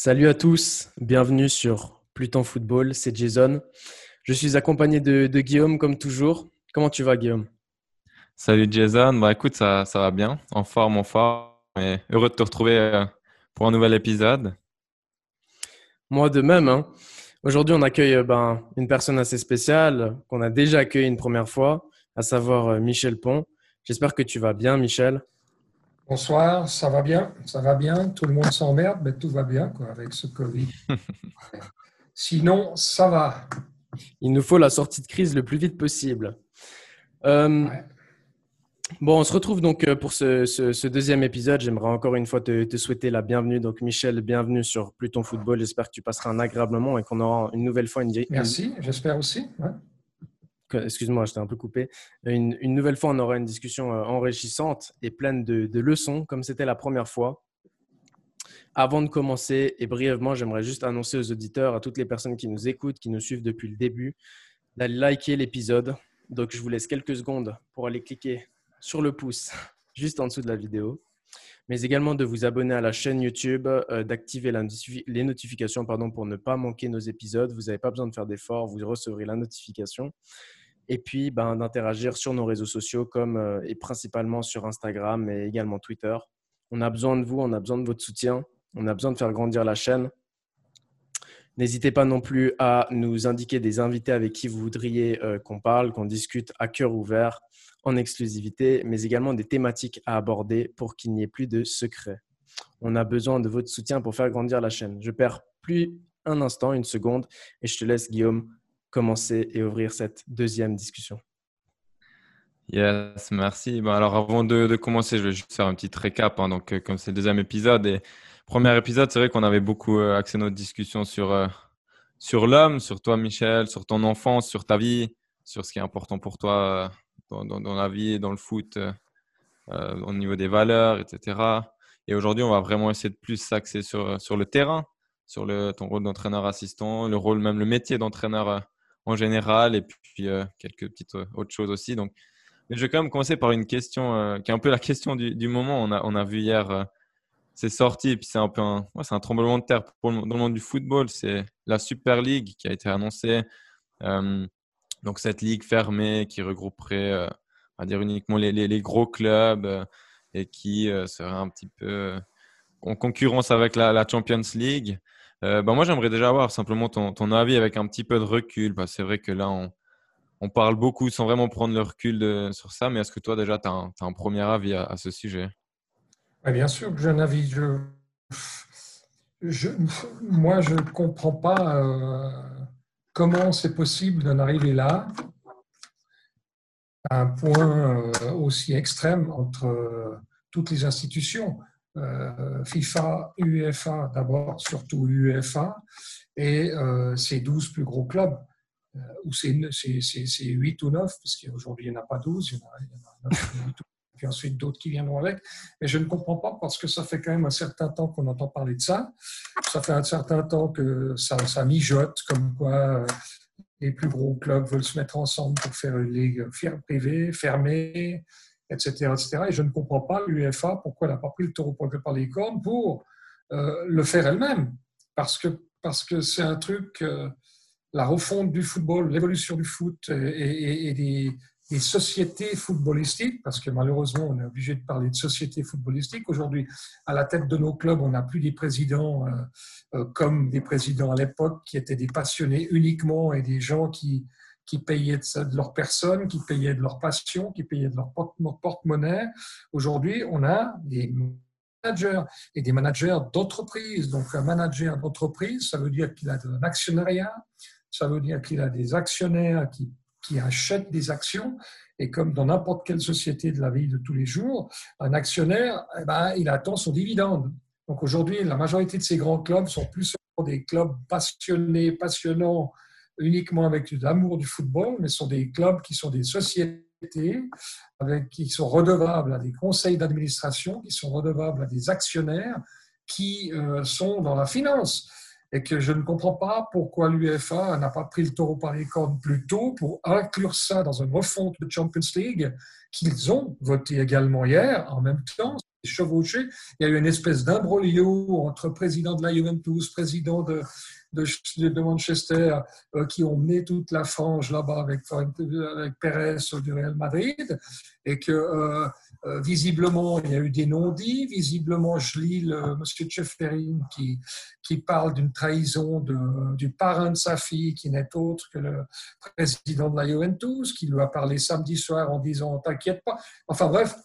Salut à tous, bienvenue sur Pluton Football, c'est Jason. Je suis accompagné de, Guillaume comme toujours. Comment tu vas Guillaume? Salut Jason, bah écoute, ça, ça va bien, en forme, en forme, et heureux de te retrouver euh, pour un nouvel épisode. Moi de même. Hein. Aujourd'hui, on accueille euh, ben, une personne assez spéciale qu'on a déjà accueillie une première fois, à savoir euh, Michel Pont. J'espère que tu vas bien, Michel. Bonsoir, ça va bien, ça va bien? Tout le monde s'emmerde, mais tout va bien quoi, avec ce Covid. Sinon, ça va. Il nous faut la sortie de crise le plus vite possible. Euh, bon, on se retrouve donc euh, pour ce, deuxième épisode. J'aimerais encore une fois te, souhaiter la bienvenue. Donc, Michel, bienvenue sur Pluton Football. J'espère que tu passeras un agréable moment et qu'on aura une nouvelle fois une. Merci, j'espère aussi. Excuse-moi, j'étais un peu coupé. Une, nouvelle fois, on aura une discussion euh, enrichissante et pleine de, leçons, comme c'était la première fois. Avant de commencer, et brièvement, j'aimerais juste annoncer aux auditeurs, à toutes les personnes qui nous écoutent, qui nous suivent depuis le début, d'aller liker l'épisode. Donc, je vous laisse quelques secondes pour aller cliquer sur le pouce juste en dessous de la vidéo, mais également de vous abonner à la chaîne YouTube, euh, d'activer les notifications pardon, pour ne pas manquer nos épisodes. Vous n'avez pas besoin de faire d'efforts, vous recevrez la notification et puis ben, d'interagir sur nos réseaux sociaux comme euh, et principalement sur Instagram et également Twitter. On a besoin de vous, on a besoin de votre soutien, on a besoin de faire grandir la chaîne. N'hésitez pas non plus à nous indiquer des invités avec qui vous voudriez euh, qu'on parle, qu'on discute à cœur ouvert, en exclusivité, mais également des thématiques à aborder pour qu'il n'y ait plus de secrets. On a besoin de votre soutien pour faire grandir la chaîne. Je perds plus un instant, une seconde, et je te laisse, Guillaume, commencer et ouvrir cette deuxième discussion. Yes, merci. Bon, alors avant de, commencer, je vais juste faire un petit récap. Hein. Donc, euh, comme c'est le deuxième épisode et premier épisode, c'est vrai qu'on avait beaucoup euh, axé notre discussion sur, euh, sur l'homme, sur toi, Michel, sur ton enfance, sur ta vie, sur ce qui est important pour toi dans, la vie dans le foot, au niveau des valeurs, etc. Et aujourd'hui, on va vraiment essayer de plus s'axer sur, sur le terrain, sur le, ton rôle d'entraîneur assistant, le rôle, même le métier d'entraîneur en général et puis euh, quelques petites euh, autres choses aussi. Donc, je vais quand même commencer par une question euh, qui est un peu la question du, moment. On a, on a vu hier, c'est sorti, et puis c'est un peu un, c'est un tremblement de terre pour dans le monde du football. C'est la Super League qui a été annoncée. donc, cette ligue fermée qui regrouperait, va dire, uniquement les, les, gros clubs et qui serait un petit peu en concurrence avec la Champions League. Euh, bah, moi, j'aimerais déjà avoir simplement ton, ton, avis avec un petit peu de recul. Bah, c'est vrai que là, on, on, parle beaucoup sans vraiment prendre le recul sur ça, mais est-ce que toi, déjà, tu as, un premier avis à, ce sujet? Bien sûr que j'ai un avis. Je, moi, je ne comprends pas euh, comment c'est possible d'en arriver là, à un point euh, aussi extrême entre toutes les institutions. Euh, FIFA, UEFA d'abord, surtout UEFA, et euh, ces 12 plus gros clubs, euh, ou c'est 8 ou 9, puisqu'aujourd'hui il n'y en a pas 12, il y en a, il y en a 9, 8 puis ensuite d'autres qui viendront avec. Mais je ne comprends pas parce que ça fait quand même un certain temps qu'on entend parler de ça. Ça fait un certain temps que ça, ça mijote, comme quoi les plus gros clubs veulent se mettre ensemble pour faire une ligue privée, fermée, etc., etc. Et je ne comprends pas l'UEFA pourquoi elle n'a pas pris le taureau par les cornes pour euh, le faire elle-même. Parce que parce que c'est un truc, euh, la refonte du football, l'évolution du foot et, des, sociétés footballistiques, parce que malheureusement, on est obligé de parler de sociétés footballistiques. Aujourd'hui, à la tête de nos clubs, on n'a plus des présidents euh, comme des présidents à l'époque qui étaient des passionnés uniquement et des gens qui, qui payaient de, leur personne, qui payaient de leur passion, qui payaient de leur porte-monnaie. Aujourd'hui, on a des managers et des managers d'entreprise. Donc, un manager d'entreprise, ça veut dire qu'il a un actionnariat, ça veut dire qu'il a des actionnaires qui, qui achètent des actions. Et comme dans n'importe quelle société de la vie de tous les jours, un actionnaire, eh ben, il attend son dividende. Donc aujourd'hui, la majorité de ces grands clubs sont plus des clubs passionnés, passionnants, uniquement avec l'amour du football, mais sont des clubs qui sont des sociétés avec, qui sont redevables à des conseils d'administration, qui sont redevables à des actionnaires, qui euh, sont dans la finance. Et que je ne comprends pas pourquoi l'UEFA n'a pas pris le taureau par les cornes plus tôt pour inclure ça dans une refonte de Champions League qu'ils ont voté également hier. En même temps, chevauché. Il y a eu une espèce d'imbroglio entre président de la Juventus, président de, de, Manchester, euh, qui ont mené toute la frange là-bas avec, avec Pérez du Real Madrid, et que euh, euh, visiblement, il y a eu des non-dits. Visiblement, je lis le, M. Tcheferin qui, qui parle d'une trahison de, du parrain de sa fille, qui n'est autre que le président de la Juventus, qui lui a parlé samedi soir en disant T'inquiète pas. Enfin bref,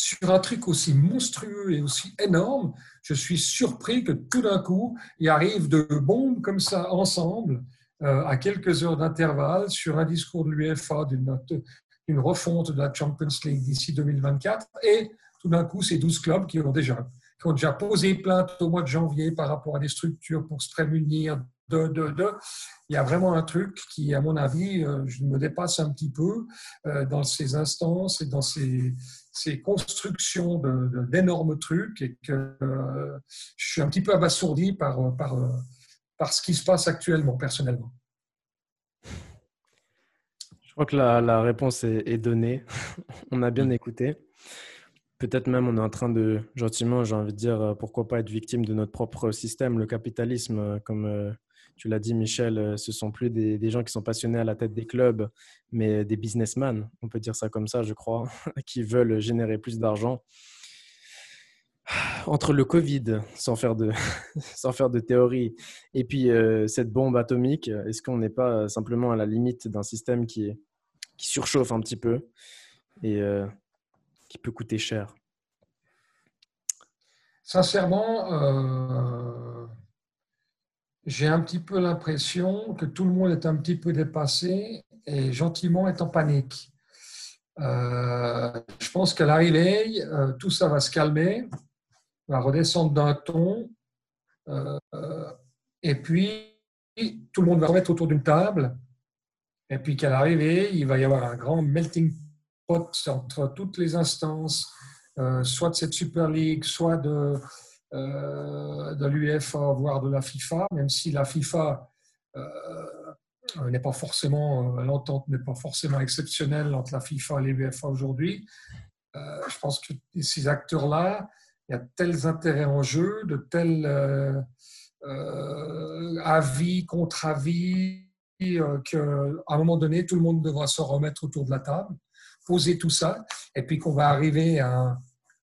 sur un truc aussi monstrueux et aussi énorme, je suis surpris que tout d'un coup, il arrive de bombes comme ça ensemble, euh, à quelques heures d'intervalle, sur un discours de l'UEFA d'une une refonte de la Champions League d'ici 2024. Et tout d'un coup, ces 12 clubs qui ont déjà, qui ont déjà posé plainte au mois de janvier par rapport à des structures pour se prémunir Il y a vraiment un truc qui, à mon avis, euh, je me dépasse un petit peu euh, dans ces instances et dans ces, ces constructions d'énormes trucs et que euh, je suis un petit peu abasourdi par, par, par ce qui se passe actuellement, personnellement. Je crois que la, réponse est, donnée. on a bien écouté. Peut-être même on est en train de, gentiment, j'ai envie de dire, pourquoi pas être victime de notre propre système, le capitalisme. Comme tu l'as dit, Michel, ce sont plus des, gens qui sont passionnés à la tête des clubs, mais des businessmen, on peut dire ça comme ça, je crois, qui veulent générer plus d'argent. Entre le Covid, sans faire de, sans faire de théorie, et puis cette bombe atomique, est-ce qu'on n'est pas simplement à la limite d'un système qui, qui surchauffe un petit peu et qui peut coûter cher? Sincèrement, euh, j'ai un petit peu l'impression que tout le monde est un petit peu dépassé et gentiment est en panique. Euh, je pense qu'à l'arrivée, euh, tout ça va se calmer, va redescendre d'un ton, et puis tout le monde va remettre autour d'une table, et puis qu'à l'arrivée, il va y avoir un grand melting pot entre toutes les instances, euh, soit de cette Super League, soit de, euh, de l'UEFA, voire de la FIFA, même si la FIFA euh, n'est pas forcément, l'entente n'est pas forcément exceptionnelle entre la FIFA et l'UEFA aujourd'hui. je pense que ces acteurs-là, il y a tels intérêts en jeu, de tels avis, contre-avis, qu'à un moment donné, tout le monde devra se remettre autour de la table poser tout ça, et puis qu'on va arriver à,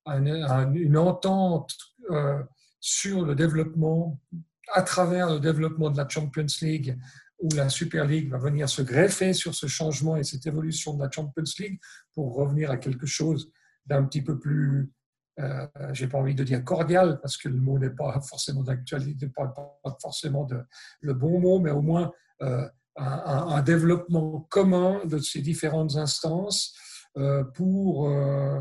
une, entente euh, sur le développement, à travers le développement de la Champions League, où la Super League va venir se greffer sur ce changement et cette évolution de la Champions League pour revenir à quelque chose d'un petit peu plus, euh, j'ai pas envie de dire cordial, parce que le mot n'est pas forcément d'actualité, pas, forcément de, le bon mot, mais au moins euh, un, développement commun de ces différentes instances euh, pour euh,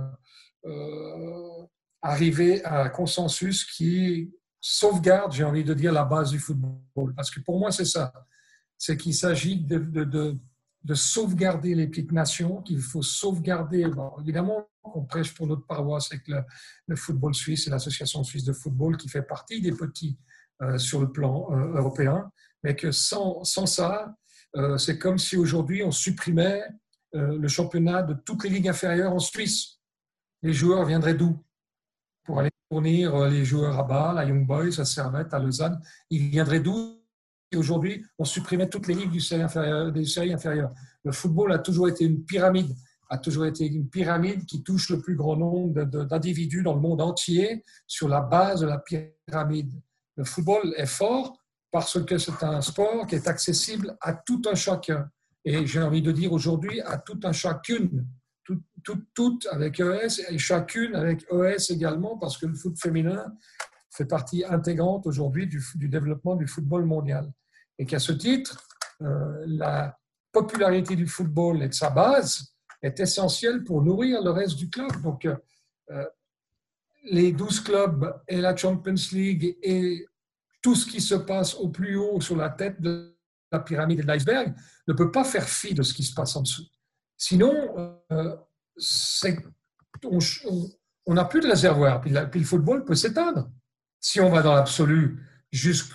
euh, arriver à un consensus qui sauvegarde, j'ai envie de dire, la base du football. Parce que pour moi, c'est ça. C'est qu'il s'agit de, de, de, sauvegarder les petites nations, qu'il faut sauvegarder. évidemment, on prêche pour notre paroisse avec le, le football suisse et l'association suisse de football qui fait partie des petits sur le plan européen, mais que sans, sans ça, c'est comme si aujourd'hui on supprimait euh, le championnat de toutes les ligues inférieures en Suisse. Les joueurs viendraient d'où? Pour aller fournir euh, les joueurs à bas, la Young Boys, à Servette, à Lausanne. Ils viendraient d'où? Aujourd'hui, on supprimait toutes les ligues du série inférieure, des séries inférieures. Le football a toujours été une pyramide, a toujours été une pyramide qui touche le plus grand nombre d'individus dans le monde entier sur la base de la pyramide. Le football est fort parce que c'est un sport qui est accessible à tout un chacun et j'ai envie de dire aujourd'hui à tout un chacune, tout, avec ES et chacune avec ES également, parce que le foot féminin fait partie intégrante aujourd'hui du, développement du football mondial. Et qu'à ce titre, euh, la popularité du football et de sa base est essentielle pour nourrir le reste du club. Donc, euh, euh, les 12 clubs et la Champions League et tout ce qui se passe au plus haut sur la tête de la pyramide de l'iceberg ne peut pas faire fi de ce qui se passe en dessous. Sinon, euh, on n'a plus de réservoir, puis, le football peut s'éteindre. Si on va dans l'absolu jusqu'à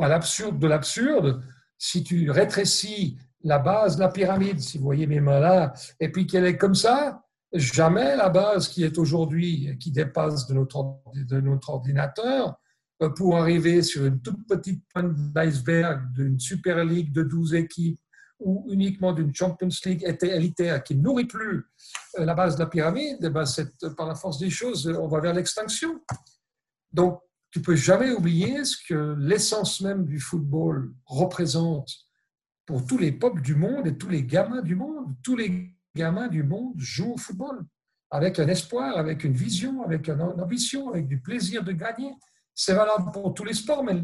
l'absurde de l'absurde, si tu rétrécis la base de la pyramide, si vous voyez mes mains là, et puis qu'elle est comme ça, jamais la base qui est aujourd'hui, qui dépasse de notre, de notre ordinateur, euh, pour arriver sur une toute petite pointe d'iceberg d'une Super League de 12 équipes ou uniquement d'une Champions League élitaire qui nourrit plus euh, la base de la pyramide, eh ben par la force des choses, on va vers l'extinction. Donc, tu peux jamais oublier ce que l'essence même du football représente pour tous les peuples du monde et tous les gamins du monde. Tous les gamins du monde jouent au football avec un espoir, avec une vision, avec une ambition, avec du plaisir de gagner. C'est valable pour tous les sports, mais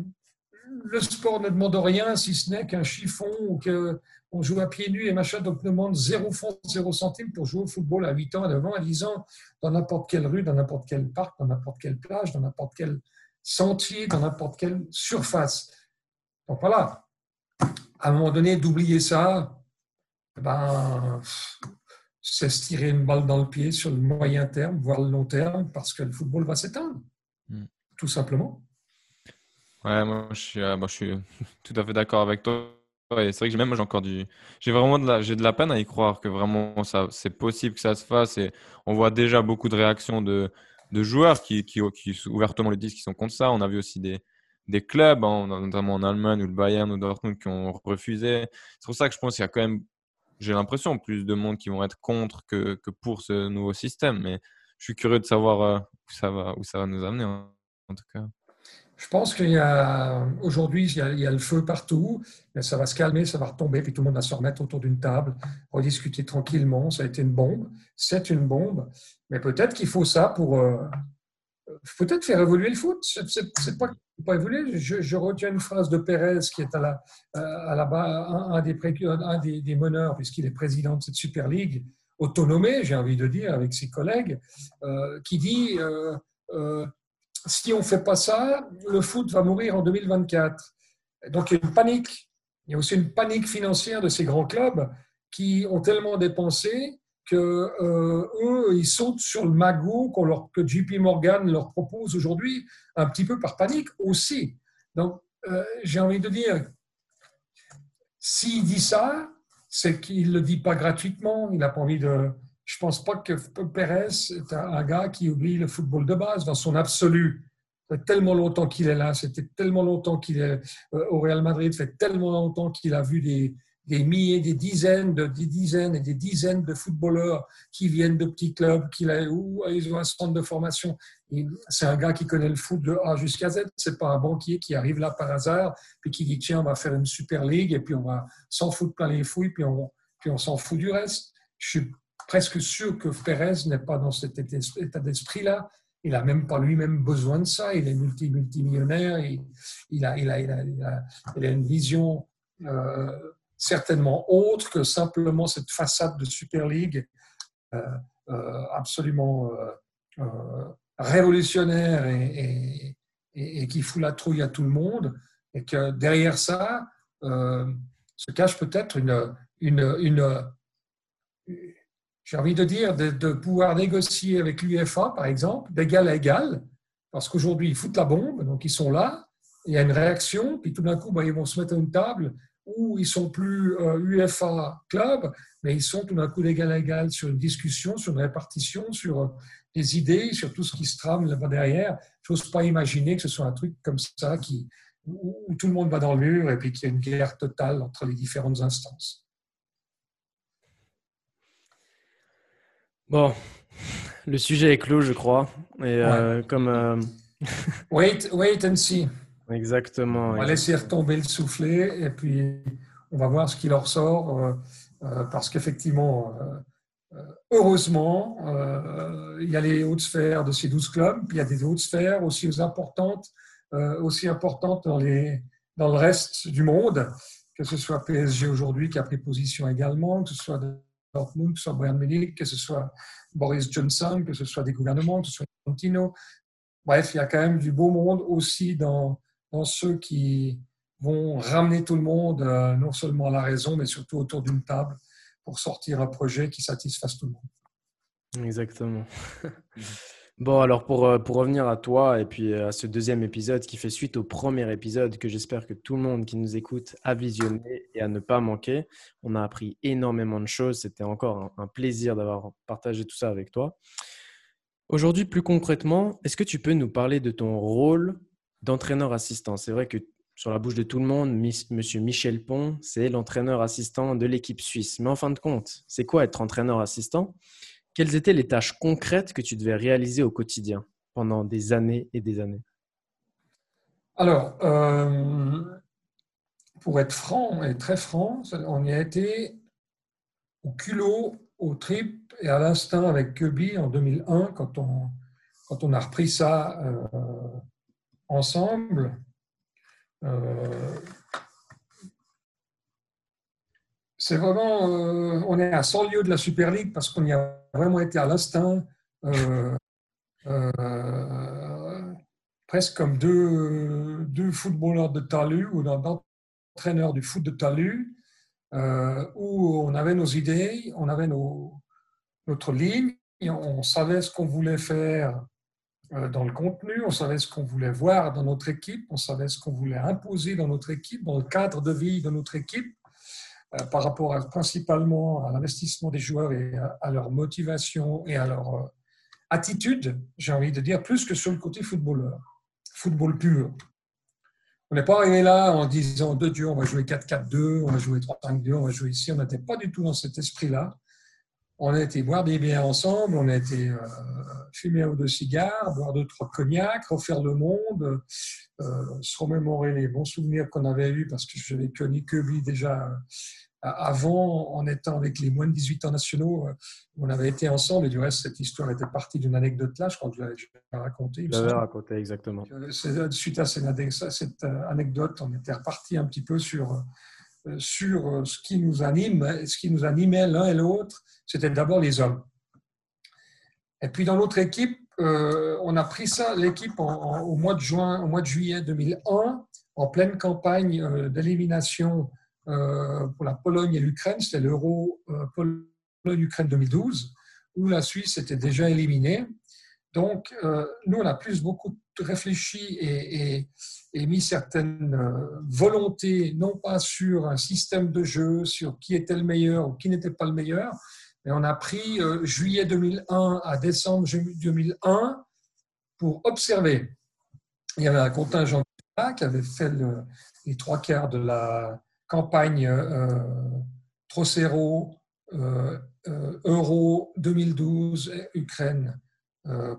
le sport ne demande rien si ce n'est qu'un chiffon ou qu'on joue à pieds nus et machin, donc demande zéro franc, zéro centime pour jouer au football à 8 ans, à 9 ans, à 10 ans, dans n'importe quelle rue, dans n'importe quel parc, dans n'importe quelle plage, dans n'importe quel sentier, dans n'importe quelle surface. Donc voilà, à un moment donné, d'oublier ça, ben, c'est se tirer une balle dans le pied sur le moyen terme, voire le long terme, parce que le football va s'éteindre, hmm. tout simplement. Ouais, moi je suis, euh, je suis tout à fait d'accord avec toi. Et c'est vrai que même moi j'ai encore du, j'ai vraiment de la, de la peine à y croire que vraiment ça, c'est possible que ça se fasse. Et on voit déjà beaucoup de réactions de, de joueurs qui, qui, qui, ouvertement le disent qui sont contre ça. On a vu aussi des, des clubs, hein, notamment en Allemagne ou le Bayern ou Dortmund, qui ont refusé. C'est pour ça que je pense qu'il y a quand même, j'ai l'impression, plus de monde qui vont être contre que, que pour ce nouveau système. Mais je suis curieux de savoir euh, où ça va, où ça va nous amener en tout cas. Je pense qu'il y a aujourd'hui, il, y a le feu partout, mais ça va se calmer, ça va retomber, puis tout le monde va se remettre autour d'une table, rediscuter tranquillement. Ça a été une bombe, c'est une bombe, mais peut-être qu'il faut ça pour euh, peut-être faire évoluer le foot. C'est pas évoluer. Je, retiens une phrase de Pérez qui est à la, à des, un des, des meneurs, puisqu'il est président de cette Super League, autonomé, j'ai envie de dire, avec ses collègues, euh, qui dit euh, si on ne fait pas ça, le foot va mourir en 2024. Donc il y a une panique. Il y a aussi une panique financière de ces grands clubs qui ont tellement dépensé que euh, eux, ils sautent sur le magot que JP Morgan leur propose aujourd'hui, un petit peu par panique aussi. Donc, euh, j'ai envie de dire, s'il dit ça, c'est qu'il ne le dit pas gratuitement, il n'a pas envie de, je pense pas que Pérez est un gars qui oublie le football de base dans son absolu. Ça fait tellement longtemps qu'il est là, c'était tellement longtemps qu'il est euh, au Real Madrid, ça fait tellement longtemps qu'il a vu des, milliers, des dizaines, de, des dizaines et des dizaines de footballeurs qui viennent de petits clubs, qui où ils ont un centre de formation. C'est un gars qui connaît le foot de A jusqu'à Z. C'est pas un banquier qui arrive là par hasard puis qui dit tiens on va faire une super ligue et puis on va s'en foutre plein les fouilles puis on, puis on s'en fout du reste. Je suis presque sûr que Pérez n'est pas dans cet état d'esprit-là. Il n'a même pas lui-même besoin de ça. Il est multi, multimillionnaire. Il, il, a, il, a, il, a, il, a, une vision euh, certainement autre que simplement cette façade de Super League euh, euh, absolument révolutionnaire et, et, qui fout la trouille à tout le monde. Et que derrière ça se cache peut-être une, une j'ai envie de dire, de, pouvoir négocier avec l'UFA, par exemple, d'égal à égal, parce qu'aujourd'hui, ils foutent la bombe, donc ils sont là, il y a une réaction, puis tout d'un coup, ils vont se mettre à une table où ils sont plus UFA euh, club, mais ils sont tout d'un coup d'égal à égal sur une discussion, sur une répartition, sur euh, des idées, sur tout ce qui se trame là-bas derrière. Je n'ose pas imaginer que ce soit un truc comme ça qui, où tout le monde va dans le mur et puis qu'il y a une guerre totale entre les différentes instances. Bon, le sujet est clos, je crois. Et euh, comme. Euh, wait, wait and see. Exactement. On va laisser retomber le soufflet et puis on va voir ce qui leur sort. Euh, parce qu'effectivement, heureusement, il y a les hautes sphères de ces 12 clubs, puis il y a des hautes sphères aussi importantes, aussi importantes dans, les, dans le reste du monde, que ce soit PSG aujourd'hui qui a pris position également, que ce soit Dortmund, que ce soit Bayern Munich, que ce soit Boris Johnson, que ce soit des gouvernements, que ce soit Contino. Bref, il y a quand même du beau monde aussi dans, dans ceux qui vont ramener tout le monde, euh, non seulement à la raison, mais surtout autour d'une table pour sortir un projet qui satisfasse tout le monde. Exactement. Bon, alors pour, euh, pour revenir à toi et puis euh, à ce deuxième épisode qui fait suite au premier épisode que j'espère que tout le monde qui nous écoute a visionné et à ne pas manquer. On a appris énormément de choses. C'était encore un, plaisir d'avoir partagé tout ça avec toi. Aujourd'hui, plus concrètement, est-ce que tu peux nous parler de ton rôle d'entraîneur assistant? C'est vrai que sur la bouche de tout le monde, Monsieur Michel Pont, c'est l'entraîneur assistant de l'équipe suisse. Mais en fin de compte, c'est quoi être entraîneur assistant? Quelles étaient les tâches concrètes que tu devais réaliser au quotidien pendant des années et des années? Alors, euh, pour être franc et très franc, on y a été au culot, au trip et à l'instinct avec Kirby en 2001 quand on, quand on a repris ça euh, ensemble. Euh, c'est vraiment, euh, on est à 100 lieues de la Super League parce qu'on y a vraiment été à l'instinct, euh, euh, presque comme deux, deux, footballeurs de talus ou d'un entraîneur du foot de talus, où on avait nos idées, on avait nos, notre ligne, on savait ce qu'on voulait faire dans le contenu, on savait ce qu'on voulait voir dans notre équipe, on savait ce qu'on voulait imposer dans notre équipe, dans le cadre de vie de notre équipe. Euh, par rapport principalement à l'investissement des joueurs et à, leur motivation et à leur euh, attitude, j'ai envie de dire, plus que sur le côté footballeur, football pur. On n'est pas arrivé là en disant de Dieu, on va jouer 4-4-2, on va jouer 3-5-2, on va jouer ici. On n'était pas du tout dans cet esprit-là. On a été boire des bières ensemble, on a été euh, fumer un ou deux cigares, boire deux, trois cognacs, refaire le monde, se remémorer les bons souvenirs qu'on avait eus parce que je n'avais connu que lui déjà avant, en étant avec les moins de 18 ans nationaux, euh, on avait été ensemble et du reste, cette histoire était partie d'une anecdote là, je crois que je l'avais raconté. Je l'avais raconté, exactement. Euh, suite à cette euh, anecdote, on était reparti un petit peu sur, sur ce qui nous anime, ce qui nous animait l'un et l'autre, c'était d'abord les hommes. Et puis dans notre équipe, on a pris ça, l'équipe, au mois de juin, au mois de juillet 2001, en pleine campagne d'élimination euh, pour la Pologne et l'Ukraine, c'était l'Euro euh, Pologne-Ukraine 2012, où la Suisse était déjà éliminée. Donc, euh, nous, on a plus beaucoup réfléchi et, mis certaines volontés, non pas sur un système de jeu, sur qui était le meilleur ou qui n'était pas le meilleur, mais on a pris juillet 2001 à décembre 2001 pour observer. Il y avait un contingent qui avait fait les trois quarts de la, campagne euh, Trocero, euh, euh, Euro 2012, Ukraine,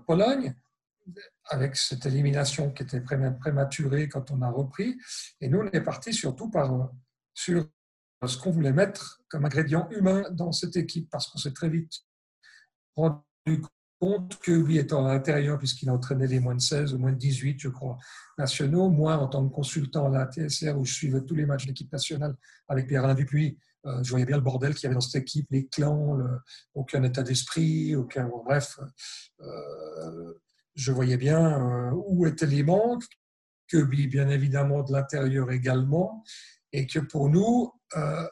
Pologne, avec cette élimination qui était prématurée quand on a repris. Et nous, on est parti surtout sur ce qu'on voulait mettre comme ingrédient humain dans cette équipe, parce qu'on s'est très vite rendu compte que lui étant à l'intérieur, puisqu'il entraînait les moins de 16 ou moins de 18, je crois, nationaux, moi en tant que consultant à la TSR où je suivais tous les matchs de l'équipe nationale avec Pierre-Alain Dupuis, euh, je voyais bien le bordel qu'il y avait dans cette équipe, les clans, aucun état d'esprit, aucun. bref, euh, je voyais bien euh, où étaient les manques, que bien évidemment de l'intérieur également, et que pour nous,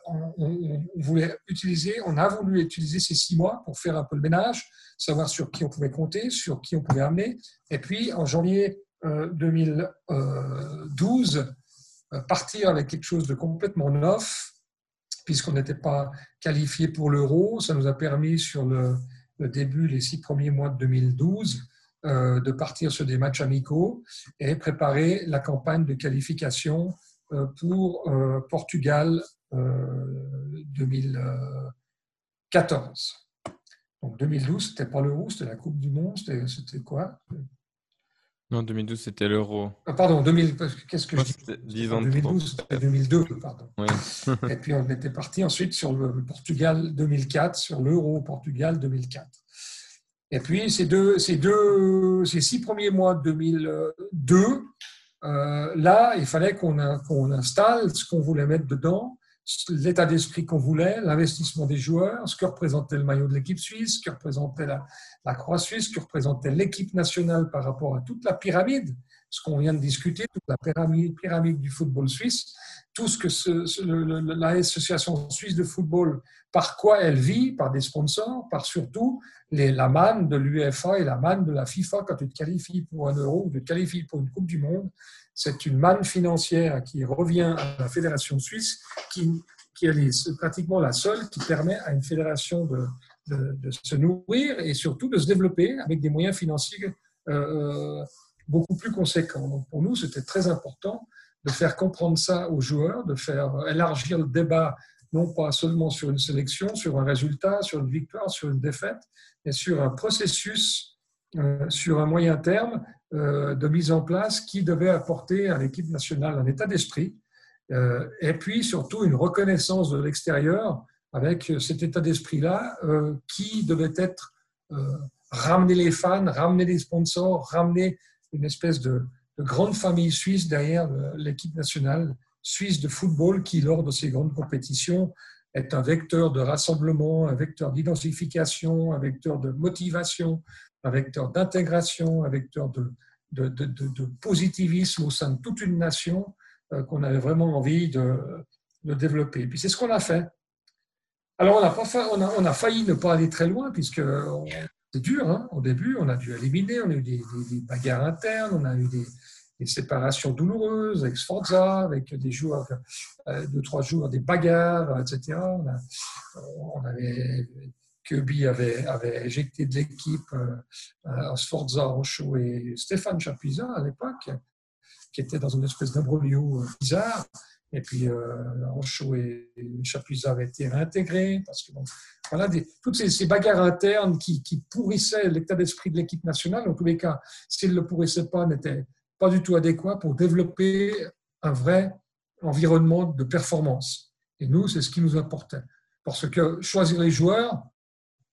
on, on, voulait utiliser, on a voulu utiliser ces six mois pour faire un peu le ménage, savoir sur qui on pouvait compter, sur qui on pouvait amener. Et puis, en janvier 2012, euh, euh, partir avec quelque chose de complètement neuf, puisqu'on n'était pas qualifié pour l'euro. Ça nous a permis, sur le, début, les six premiers mois de 2012, euh, de partir sur des matchs amicaux et préparer la campagne de qualification pour Portugal 2014. Donc 2012, c'était pas l'euro, c'était la Coupe du Monde, c'était quoi? Non, 2012, c'était l'euro. Ah, pardon, 2000, qu'est-ce que je dis? 2012, c'était 2002, pardon. Et puis on était parti ensuite sur le Portugal 2004, sur l'euro Portugal 2004. Et puis ces deux, ces deux, ces six premiers mois de 2002, euh, là, il fallait qu'on installe ce qu'on voulait mettre dedans l'état d'esprit qu'on voulait, l'investissement des joueurs, ce que représentait le maillot de l'équipe suisse, ce que représentait la, Croix suisse, ce que représentait l'équipe nationale par rapport à toute la pyramide. Ce qu'on vient de discuter, toute la pyramide, du football suisse, tout ce que l'association suisse de football, par quoi elle vit, par des sponsors, par surtout la manne de l'UEFA et la manne de la FIFA quand tu te qualifies pour un euro ou tu te qualifies pour une Coupe du Monde. C'est une manne financière qui revient à la fédération suisse, qui, est pratiquement la seule qui permet à une fédération de, de, se nourrir et surtout de se développer avec des moyens financiers euh, euh, beaucoup plus conséquents. Donc pour nous, c'était très important de faire comprendre ça aux joueurs, de faire élargir le débat, non pas seulement sur une sélection, sur un résultat, sur une victoire, sur une défaite, mais sur un processus, euh, sur un moyen terme de mise en place qui devait apporter à l'équipe nationale un état d'esprit, et puis surtout une reconnaissance de l'extérieur avec cet état d'esprit-là euh, qui devait être euh, ramener les fans, ramener les sponsors, ramener une espèce de, grande famille suisse derrière euh, l'équipe nationale suisse de football qui, lors de ces grandes compétitions, est un vecteur de rassemblement, un vecteur d'identification, un vecteur de motivation, un vecteur d'intégration, un vecteur de, positivisme au sein de toute une nation qu'on avait vraiment envie de, développer. Et puis c'est ce qu'on a fait. Alors, on a, pas on, a, failli ne pas aller très loin, puisque c'est dur. Hein. Au début, on a dû éliminer, on a eu des, bagarres internes, on a eu des, séparations douloureuses avec Sforza, avec des joueurs, euh, deux, trois jours, des bagarres, etc. On, avait, Kirby avait, éjecté de l'équipe euh, Sforza, Rochaud et Stéphane Chapuisat à l'époque, qui était dans une espèce d'imbroglio euh, bizarre. Et puis, euh, Ancho et Chapuisat avaient été réintégrés. Parce que, voilà, toutes ces, bagarres internes qui, pourrissaient l'état d'esprit de l'équipe nationale, en tous les cas, s'ils ne le pourrissaient pas, n'étaient pas du tout adéquats pour développer un vrai environnement de performance. Et nous, c'est ce qui nous importait. Parce que choisir les joueurs,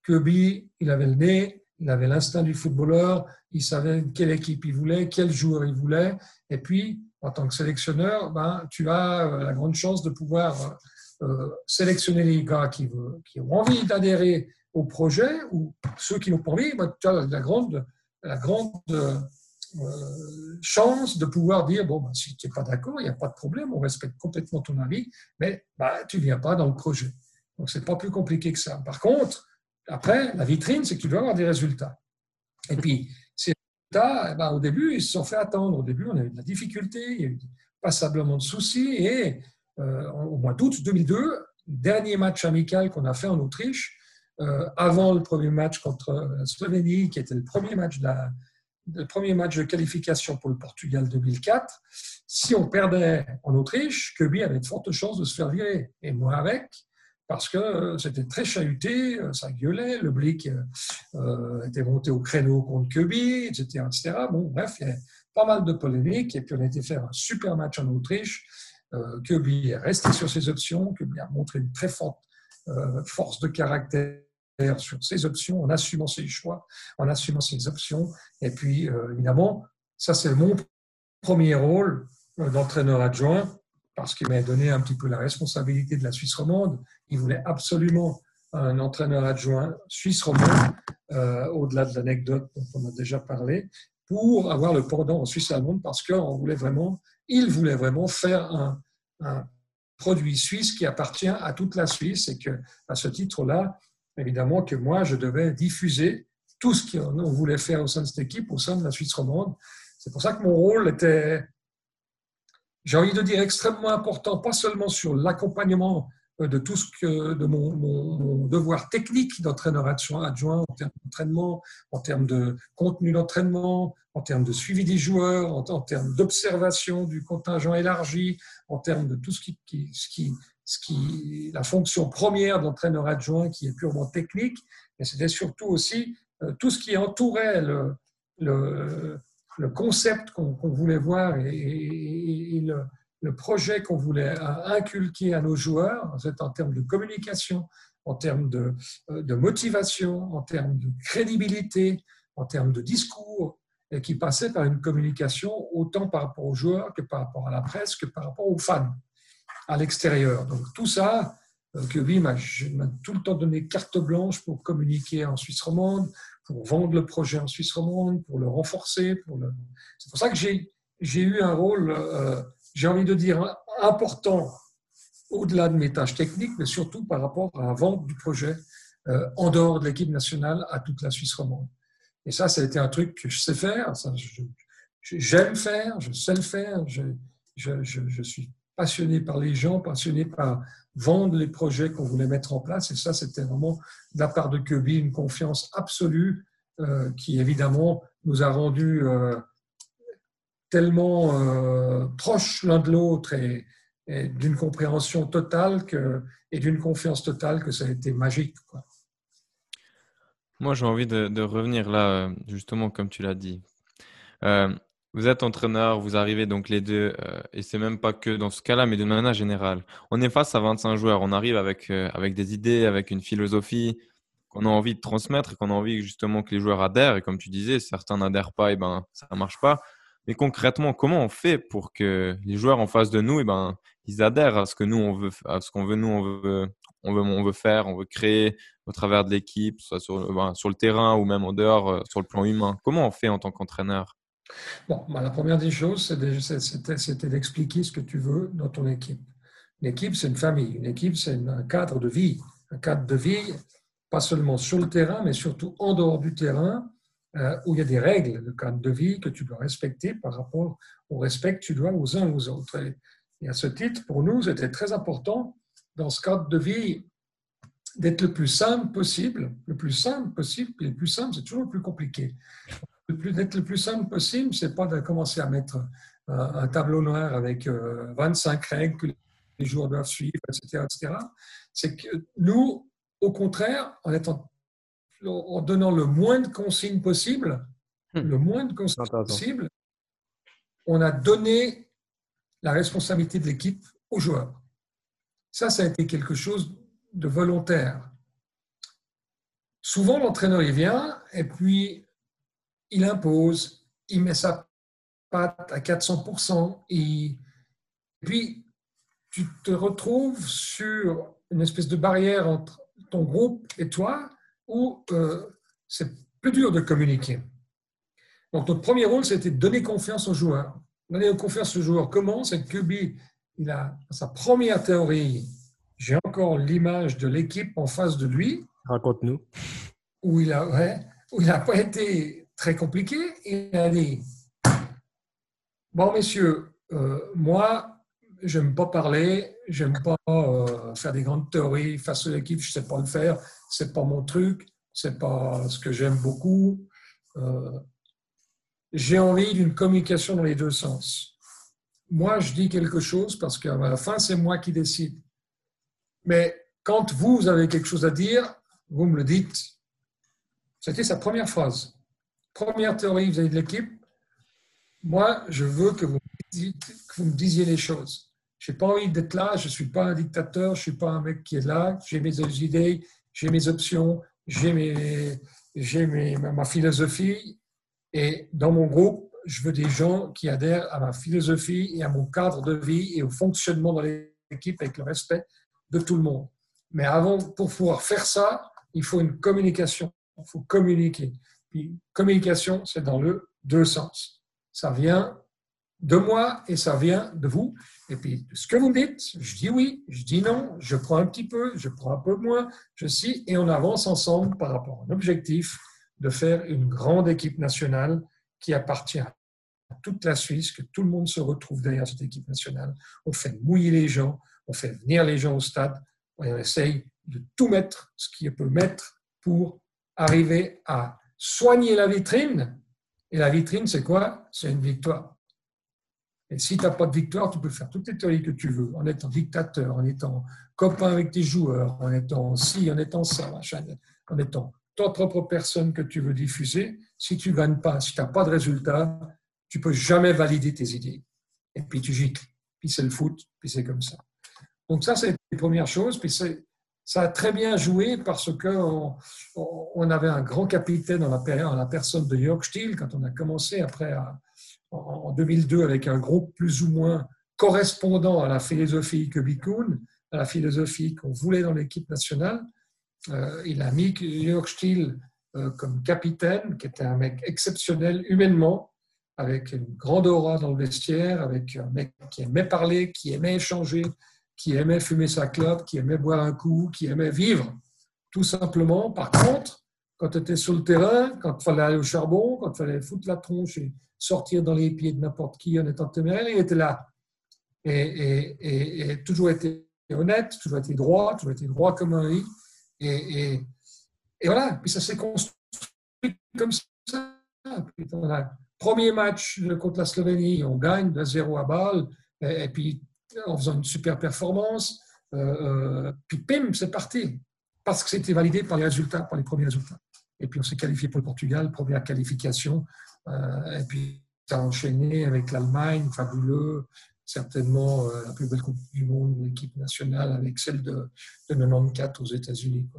Kirby, il avait le nez, il avait l'instinct du footballeur, il savait quelle équipe il voulait, quel joueur il voulait, et puis en tant que sélectionneur, ben, tu as euh, la grande chance de pouvoir euh, euh, sélectionner les gars qui, ont envie d'adhérer au projet ou ceux qui n'ont pas envie. Ben, tu as la grande, grande chance de pouvoir dire bon, ben, si tu n'es pas d'accord, il n'y a pas de problème, on respecte complètement ton avis, mais ben, tu ne viens pas dans le projet. Donc, ce n'est pas plus compliqué que ça. Par contre, après, la vitrine, c'est que tu dois avoir des résultats. Et puis, eh ben, au début, ils se sont fait attendre. Au début, on a eu de la difficulté, il y a eu passablement de soucis. Et euh, au mois d'août 2002, dernier match amical qu'on a fait en Autriche, euh, avant le premier match contre la Slovénie, qui était le premier match de, le premier match de qualification pour le Portugal 2004, si on perdait en Autriche, Kirby avait de fortes chances de se faire virer. Et moi avec, parce que euh, c'était très chahuté, euh, ça gueulait, le Blick euh, était monté au créneau contre Kirby, etc., etc. Bon, bref, il y avait pas mal de polémiques, et puis on a été faire un super match en Autriche. Kirby est resté sur ses options, Kirby a montré une très forte force de caractère sur ses options, en assumant ses choix, en assumant ses options. Et puis, évidemment, ça c'est mon premier rôle d'entraîneur adjoint parce qu'il m'a donné un petit peu la responsabilité de la Suisse romande. Il voulait absolument un entraîneur adjoint suisse romande, euh, au-delà de l'anecdote dont on a déjà parlé, pour avoir le pendant en Suisse allemande, parce qu'on voulait vraiment, il voulait vraiment faire un, produit suisse qui appartient à toute la Suisse et que, à ce titre-là, évidemment que moi, je devais diffuser tout ce qu'on voulait faire au sein de cette équipe, au sein de la Suisse romande. C'est pour ça que mon rôle était j'ai envie de dire extrêmement important, pas seulement sur l'accompagnement euh, de tout ce que de mon, devoir technique d'entraîneur adjoint en termes d'entraînement, en termes de contenu d'entraînement, en termes de suivi des joueurs, en, termes d'observation du contingent élargi, en termes de tout ce qui, ce qui, ce qui la fonction première d'entraîneur adjoint qui est purement technique, mais c'était surtout aussi euh, tout ce qui entourait le, le le concept qu'on voulait voir et, le, projet qu'on voulait inculquer à nos joueurs, en termes de communication, en termes de, euh, de, motivation, en termes de crédibilité, en termes de discours, et qui passait par une communication autant par rapport aux joueurs que par rapport à la presse, que par rapport aux fans à l'extérieur. Donc tout ça, euh, oui, m'a tout le temps donné carte blanche pour communiquer en Suisse romande, pour vendre le projet en Suisse romande, pour le renforcer. C'est pour ça que j'ai eu un rôle, euh, j'ai envie de dire, important au-delà de mes tâches techniques, mais surtout par rapport à la vente du projet euh, en dehors de l'équipe nationale à toute la Suisse romande. Et ça, ça a été un truc que je sais faire, j'aime faire, je sais le faire, je, je, je, suis passionné par les gens, passionné par vendre les projets qu'on voulait mettre en place. Et ça, c'était vraiment de la part de Kirby une confiance absolue euh, qui, évidemment, nous a rendu euh, tellement euh, proches l'un de l'autre et, d'une compréhension totale et d'une confiance totale que ça a été magique. Moi, j'ai envie de, revenir là, justement, comme tu l'as dit. Vous êtes entraîneur, vous arrivez donc les deux, euh, et c'est même pas que dans ce cas-là, mais de manière générale. On est face à 25 joueurs, on arrive avec, euh, avec des idées, avec une philosophie qu'on a envie de transmettre et qu'on a envie justement que les joueurs adhèrent. Et comme tu disais, certains n'adhèrent pas, et ben ça ne marche pas. Mais concrètement, comment on fait pour que les joueurs en face de nous, et ben, ils adhèrent à ce que nous on veut, à ce qu'on veut, nous on veut, faire, on veut créer au travers de l'équipe, soit sur, ben, le terrain ou même en dehors, euh, sur le plan humain? Comment on fait en tant qu'entraîneur? Bon, bah, la première des choses, c'était d'expliquer ce que tu veux dans ton équipe. Une équipe, c'est une famille. Une équipe, c'est un cadre de vie. Un cadre de vie, pas seulement sur le terrain, mais surtout en dehors du terrain, euh, où il y a des règles de cadre de vie que tu dois respecter par rapport au respect que tu dois aux uns aux autres. Et, à ce titre, pour nous, c'était très important, dans ce cadre de vie, d'être le plus simple possible. Le plus simple possible, et le plus simple, c'est toujours le plus compliqué d'être le plus simple possible, c'est pas de commencer à mettre un, tableau noir avec 25 euh, règles que les joueurs doivent suivre, etc. etc. C'est que nous, au contraire, en, étant, en donnant le moins de consignes possible, hmm. le moins de consignes possible, on a donné la responsabilité de l'équipe aux joueurs. Ça, ça a été quelque chose de volontaire. Souvent, l'entraîneur, il vient et puis il impose, il met sa patte à 400%, et puis tu te retrouves sur une espèce de barrière entre ton groupe et toi, où euh, c'est plus dur de communiquer. Donc notre premier rôle, c'était de donner confiance aux joueurs. Donner confiance aux joueurs. Comment? C'est que Kubi, il a sa première théorie. J'ai encore l'image de l'équipe en face de lui. Raconte-nous. Où il a, ouais, où il n'a pas été très compliqué. Il a dit Bon, messieurs, euh, moi, je n'aime pas parler, je n'aime pas euh, faire des grandes théories face à l'équipe, je ne sais pas le faire, ce n'est pas mon truc, ce n'est pas ce que j'aime beaucoup. Euh, j'ai envie d'une communication dans les deux sens. Moi, je dis quelque chose parce qu'à la fin, c'est moi qui décide. Mais quand vous avez quelque chose à dire, vous me le dites. C'était sa première phrase première théorie vis-à-vis de l'équipe, moi, je veux que vous, me disiez les choses. Je n'ai pas envie d'être là, je ne suis pas un dictateur, je ne suis pas un mec qui est là, j'ai mes idées, j'ai mes options, j'ai ma philosophie. Et dans mon groupe, je veux des gens qui adhèrent à ma philosophie et à mon cadre de vie et au fonctionnement de l'équipe avec le respect de tout le monde. Mais avant, pour pouvoir faire ça, il faut une communication. Il faut communiquer. Puis communication, c'est dans le deux sens. Ça vient de moi et ça vient de vous. Et puis, ce que vous me dites, je dis oui, je dis non, je prends un petit peu, je prends un peu moins, je suis, et on avance ensemble par rapport à un objectif de faire une grande équipe nationale qui appartient à toute la Suisse, que tout le monde se retrouve derrière cette équipe nationale. On fait mouiller les gens, on fait venir les gens au stade, et on essaye de tout mettre, ce qu'il peut mettre pour arriver à soigner la vitrine. Et la vitrine, c'est quoi? C'est une victoire. Et si tu n'as pas de victoire, tu peux faire toutes les théories que tu veux, en étant dictateur, en étant copain avec tes joueurs, en étant ci, en étant ça, en étant ta propre personne que tu veux diffuser. Si tu ne gagnes pas, si tu n'as pas de résultat, tu peux jamais valider tes idées. Et puis tu gicles. Puis c'est le foot, puis c'est comme ça. Donc ça, c'est les premières choses. Puis c'est ça a très bien joué parce qu'on on avait un grand capitaine en la, la personne de Jörg Stiel quand on a commencé après en 2002 avec un groupe plus ou moins correspondant à la philosophie que Bikun, à la philosophie qu'on voulait dans l'équipe nationale. Euh, il a mis Jörg Stiel euh, comme capitaine, qui était un mec exceptionnel humainement, avec une grande aura dans le vestiaire, avec un mec qui aimait parler, qui aimait échanger, qui aimait fumer sa clope, qui aimait boire un coup, qui aimait vivre, tout simplement. Par contre, quand tu étais sur le terrain, quand il fallait aller au charbon, quand il fallait foutre la tronche et sortir dans les pieds de n'importe qui en étant téméraire, il était là. Et, et, toujours été honnête, toujours été droit, toujours été droit comme un riz. Et, voilà, puis ça s'est construit comme ça. Premier match contre la Slovénie, on gagne de 0 à balle, et, puis en faisant une super performance, euh, euh, puis pim, c'est parti, parce que c'était validé par les résultats, par les premiers résultats. Et puis on s'est qualifié pour le Portugal, première qualification, euh, et puis ça a enchaîné avec l'Allemagne, fabuleux, certainement la plus belle Coupe du Monde, l'équipe nationale, avec celle de, de 94 aux États-Unis.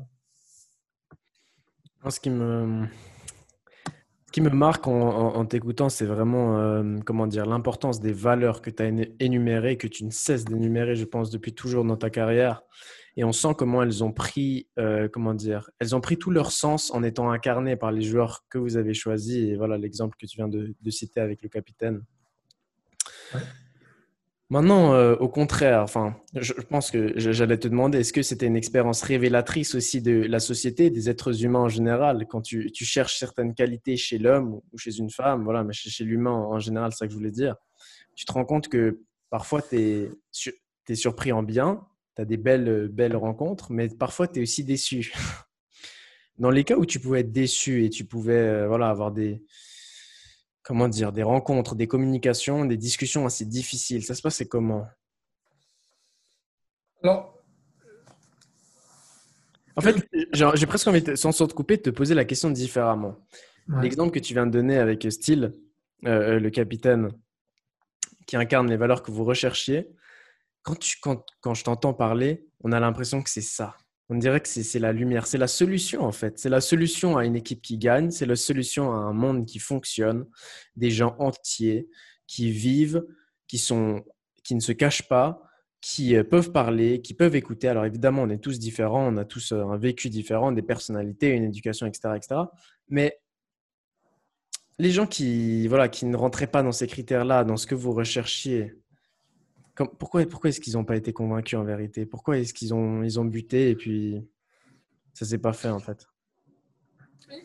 Ce qui me qui me marque en, t'écoutant, c'est vraiment euh, comment dire l'importance des valeurs que tu as énumérées, que tu ne cesses d'énumérer, je pense, depuis toujours dans ta carrière. Et on sent comment elles ont pris, euh, comment dire, elles ont pris tout leur sens en étant incarnées par les joueurs que vous avez choisis. Et voilà l'exemple que tu viens de, citer avec le capitaine. Maintenant, euh, au contraire, enfin, je pense que j'allais te demander, est-ce que c'était une expérience révélatrice aussi de la société, des êtres humains en général, quand tu, cherches certaines qualités chez l'homme ou chez une femme, voilà, mais chez, l'humain en général, c'est ça que je voulais dire. Tu te rends compte que parfois tu es, surpris en bien, tu as des belles, belles rencontres, mais parfois tu es aussi déçu. Dans les cas où tu pouvais être déçu et tu pouvais euh, voilà, avoir des, comment dire, des rencontres, des communications, des discussions assez difficiles. Ça se passait comment? Alors, en fait, j'ai presque envie, sans s'en couper, de te poser la question différemment. L'exemple que tu viens de donner avec Steele, euh, le capitaine qui incarne les valeurs que vous recherchiez, quand, tu, quand, quand je t'entends parler, on a l'impression que c'est ça. On dirait que c'est la lumière, c'est la solution en fait. C'est la solution à une équipe qui gagne, c'est la solution à un monde qui fonctionne, des gens entiers qui vivent, qui, sont, qui ne se cachent pas, qui euh, peuvent parler, qui peuvent écouter. Alors évidemment, on est tous différents, on a tous euh, un vécu différent, des personnalités, une éducation, etc. etc. Mais les gens qui, voilà, qui ne rentraient pas dans ces critères-là, dans ce que vous recherchiez, pourquoi, pourquoi est-ce qu'ils n'ont pas été convaincus en vérité? Pourquoi est-ce qu'ils ont, ils ont buté et puis ça ne s'est pas fait en fait?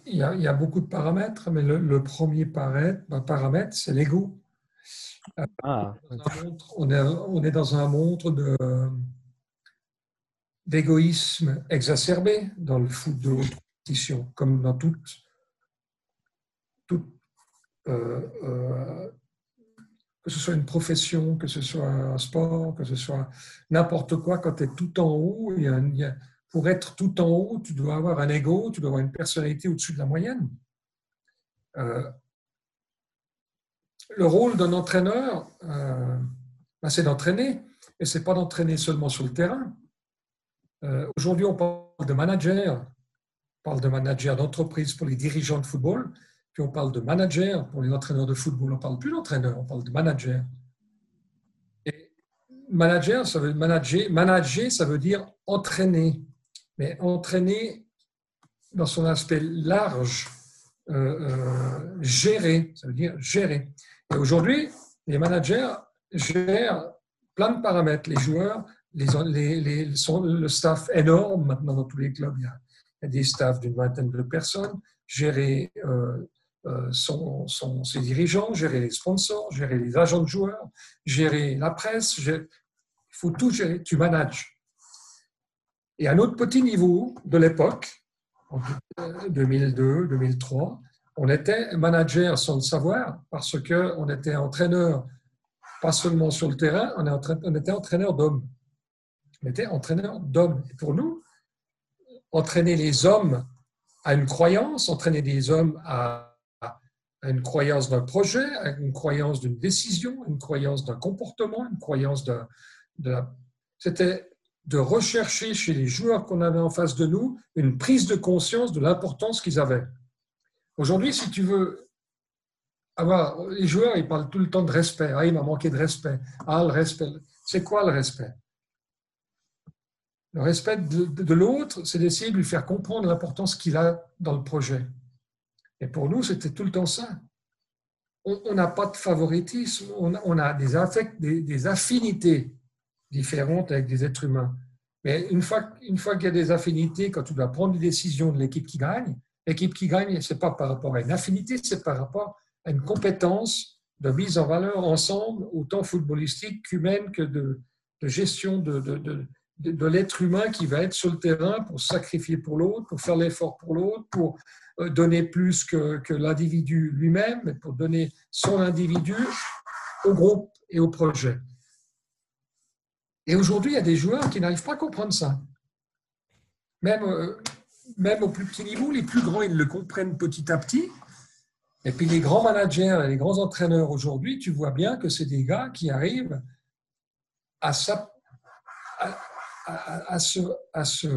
Il y, a, il y, a, beaucoup de paramètres, mais le, premier paramètre, ben, paramètre c'est l'ego. Ah. On, est, on est dans un monde de, d'égoïsme exacerbé dans le foot de haute compétition, comme dans toute, toute euh, euh, que ce soit une profession, que ce soit un sport, que ce soit n'importe quoi, quand tu es tout en haut, pour être tout en haut, tu dois avoir un ego, tu dois avoir une personnalité au-dessus de la moyenne. Euh, le rôle d'un entraîneur, euh, ben, c'est d'entraîner, et ce n'est pas d'entraîner seulement sur le terrain. Euh, aujourd'hui, on parle de manager, on parle de manager d'entreprise pour les dirigeants de football, on parle de manager pour les entraîneurs de football. On ne parle plus d'entraîneur, on parle de manager. Et manager, ça veut manager. Manager, ça veut dire entraîner. Mais entraîner dans son aspect large, euh, euh, gérer, ça veut dire gérer. Et aujourd'hui, les managers gèrent plein de paramètres. Les joueurs, les, le staff énorme maintenant dans tous les clubs. Il y a, des staffs d'une vingtaine de personnes. Gérer euh, euh, son, ses dirigeants, gérer les sponsors, gérer les agents de joueurs, gérer la presse. Il faut tout gérer. Tu manages. Et à notre petit niveau de l'époque, en 2002, 2003, on était manager sans le savoir parce qu'on était entraîneur, pas seulement sur le terrain, on, on était entraîneur d'hommes. On était entraîneur d'hommes. Et pour nous, entraîner les hommes à une croyance, entraîner des hommes à à une croyance d'un projet, à une croyance d'une décision, à une croyance d'un comportement, une croyance de. C'était de rechercher chez les joueurs qu'on avait en face de nous une prise de conscience de l'importance qu'ils avaient. Aujourd'hui, si tu veux avoir... Les joueurs, ils parlent tout le temps de respect. Ah, il m'a manqué de respect. Ah, le respect. C'est quoi le respect? Le respect de l'autre, c'est d'essayer de lui faire comprendre l'importance qu'il a dans le projet. Et pour nous, c'était tout le temps ça. on n'a pas de favoritisme, on, a des, affinités différentes avec des êtres humains. Mais une fois, qu'il y a des affinités, quand tu dois prendre des décisions de l'équipe qui gagne, l'équipe qui gagne, ce n'est pas par rapport à une affinité, c'est par rapport à une compétence de mise en valeur ensemble, autant footballistique qu'humaine que de, gestion de, de, l'être humain qui va être sur le terrain pour sacrifier pour l'autre, pour faire l'effort pour l'autre, pour donner plus que, que l'individu lui-même, mais pour donner son individu au groupe et au projet. Et aujourd'hui, il y a des joueurs qui n'arrivent pas à comprendre ça. Même, euh, même au plus petit niveau, les plus grands, ils le comprennent petit à petit. Et puis les grands managers et les grands entraîneurs aujourd'hui, tu vois bien que c'est des gars qui arrivent à, à, à, à se, se,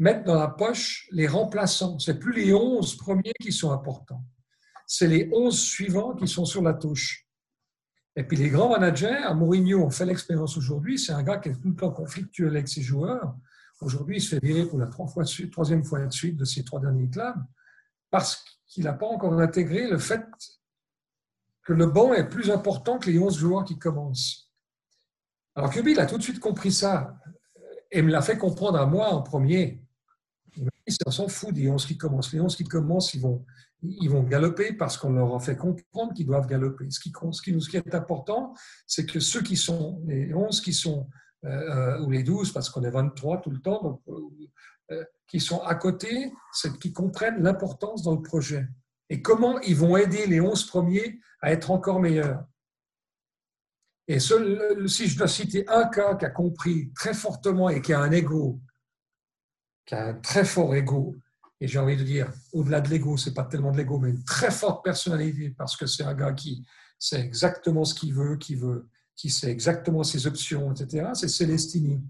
mettre dans la poche les remplaçants. C'est plus les 11 premiers qui sont importants. C'est les 11 suivants qui sont sur la touche. Et puis les grands managers, à Mourinho, on fait l'expérience aujourd'hui, c'est un gars qui est tout le temps conflictuel avec ses joueurs. Aujourd'hui, il se fait virer pour la troisième fois de suite de ses trois derniers clubs parce qu'il n'a pas encore intégré le fait que le banc est plus important que les 11 joueurs qui commencent. Alors Kubi, il a tout de suite compris ça et me l'a fait comprendre à moi en premier. On s'en fout des 11 qui commencent. Les 11 qui commencent, ils vont, galoper parce qu'on leur a fait comprendre qu'ils doivent galoper. Ce qui, est important, c'est que ceux qui sont, les 11 qui sont, euh, euh, ou les 12, parce qu'on est 23 tout le temps, euh, qui sont à côté, c'est qu'ils comprennent l'importance dans le projet. Et comment ils vont aider les 11 premiers à être encore meilleurs. Et si je dois citer un cas qui a compris très fortement et qui a un ego qui a un très fort ego, et j'ai envie de dire, au-delà de l'ego, c'est pas tellement de l'ego, mais une très forte personnalité, parce que c'est un gars qui sait exactement ce qu'il veut, qui veut, qui sait exactement ses options, etc. C'est Célestini,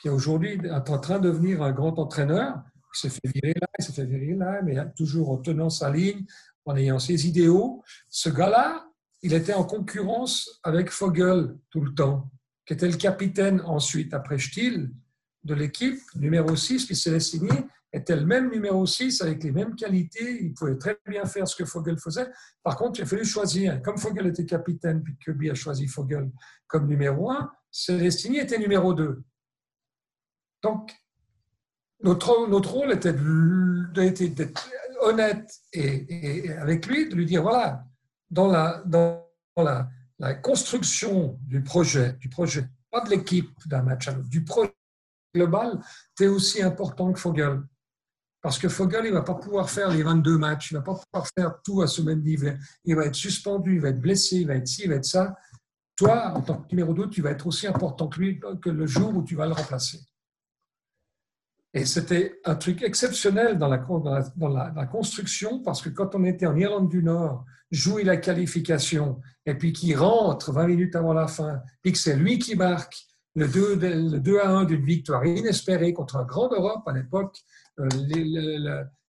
qui aujourd'hui est en train de devenir un grand entraîneur. Il s'est fait virer là, il fait virer là, mais toujours en tenant sa ligne, en ayant ses idéaux. Ce gars-là, il était en concurrence avec Fogel tout le temps, qui était le capitaine ensuite, après Stiel, de l'équipe, numéro 6, puis Célestini était le même numéro 6 avec les mêmes qualités. Il pouvait très bien faire ce que Fogel faisait. Par contre, il a fallu choisir. Comme Fogel était capitaine, puis Kirby a choisi Fogel comme numéro 1, Célestini était numéro 2. Donc, notre, notre rôle était d'être honnête et, avec lui, de lui dire voilà, dans la, dans la construction du projet, du projet, pas de l'équipe d'un match à l'autre, du projet global, tu es aussi important que Fogel. Parce que Fogel, il ne va pas pouvoir faire les 22 matchs, il ne va pas pouvoir faire tout à ce même niveau. Il va être suspendu, il va être blessé, il va être ci, il va être ça. Toi, en tant que numéro 2, tu vas être aussi important que lui que le jour où tu vas le remplacer. Et c'était un truc exceptionnel dans la, dans, la, construction parce que quand on était en Irlande du Nord, jouer la qualification et puis qu'il rentre 20 minutes avant la fin, puis que c'est lui qui marque, le 2, le 2 à 1 d'une victoire inespérée contre un grand Europe à l'époque. Euh,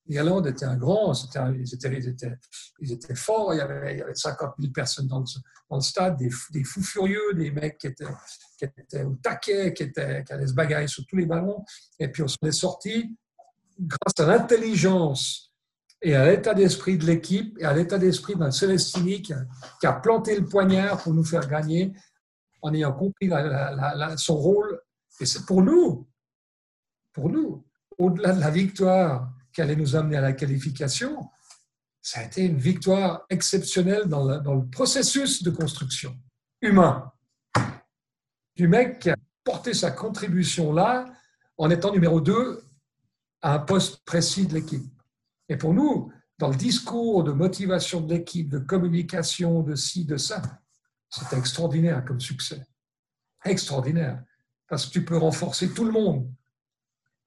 L'Irlande était un grand, ils, étaient, ils, étaient, forts, il y, avait, il y avait 50 000 personnes dans le, dans le stade, des, fous furieux, des mecs qui étaient, qui étaient au taquet, qui, étaient, qui allaient se bagarrer sur tous les ballons. Et puis on s'en est sorti grâce à l'intelligence et à l'état d'esprit de l'équipe et à l'état d'esprit d'un Célestini qui qui a planté le poignard pour nous faire gagner en ayant compris son rôle. Et c'est pour nous, pour nous, au-delà de la victoire qui allait nous amener à la qualification, ça a été une victoire exceptionnelle dans, le processus de construction humain. Du mec qui a porté sa contribution là en étant numéro 2 à un poste précis de l'équipe. Et pour nous, dans le discours de motivation de l'équipe, de communication, de ci, de ça, c'était extraordinaire comme succès. Extraordinaire. Parce que tu peux renforcer tout le monde.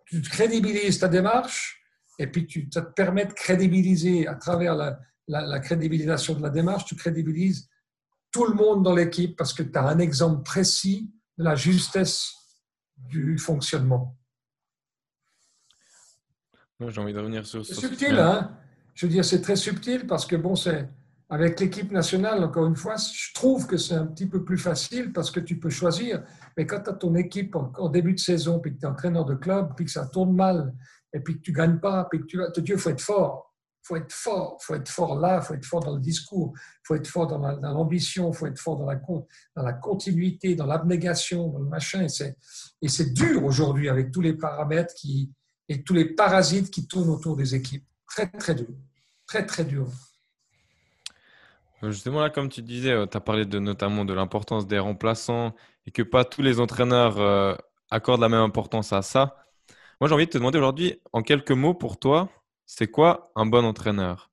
Tu crédibilises ta démarche et puis tu, ça te permet de crédibiliser à travers la, la, crédibilisation de la démarche, tu crédibilises tout le monde dans l'équipe parce que tu as un exemple précis de la justesse du fonctionnement. J'ai envie de revenir sur. C'est subtil, hein? Je veux dire, c'est très subtil parce que bon, c'est avec l'équipe nationale, encore une fois, je trouve que c'est un petit peu plus facile parce que tu peux choisir. Mais quand tu as ton équipe en, début de saison, puis que tu es entraîneur de club, puis que ça tourne mal, et puis que tu ne gagnes pas, puis que tu Dieu, il faut être fort. faut être fort, faut être fort là, faut être fort dans le discours, faut être fort dans l'ambition, faut être fort dans la, la continuité, dans l'abnégation, dans le machin. Et c'est dur aujourd'hui avec tous les paramètres et tous les parasites qui tournent autour des équipes. Très, très dur. Très, très dur. Justement, là, comme tu disais, euh, tu as parlé de, notamment de l'importance des remplaçants et que pas tous les entraîneurs euh, accordent la même importance à ça. Moi, j'ai envie de te demander aujourd'hui, en quelques mots pour toi, c'est quoi un bon entraîneur?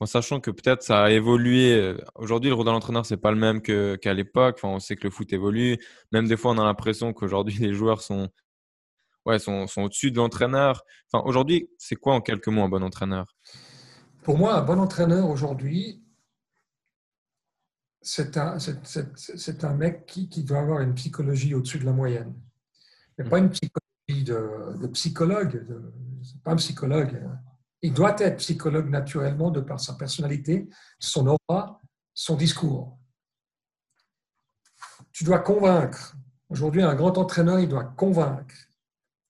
En sachant que peut-être ça a évolué. Euh, aujourd'hui, le rôle d'un entraîneur, c'est pas le même qu'à l'époque. Enfin, on sait que le foot évolue. Même des fois, on a l'impression qu'aujourd'hui, les joueurs sont, ouais, sont, sont au-dessus de l'entraîneur. Enfin, aujourd'hui, c'est quoi en quelques mots un bon entraîneur? Pour moi, un bon entraîneur aujourd'hui, c'est un, mec qui, doit avoir une psychologie au-dessus de la moyenne. Mais pas une psychologie de, psychologue, pas un psychologue. Il doit être psychologue naturellement de par sa personnalité, son aura, son discours. Tu dois convaincre. Aujourd'hui, un grand entraîneur, il doit convaincre.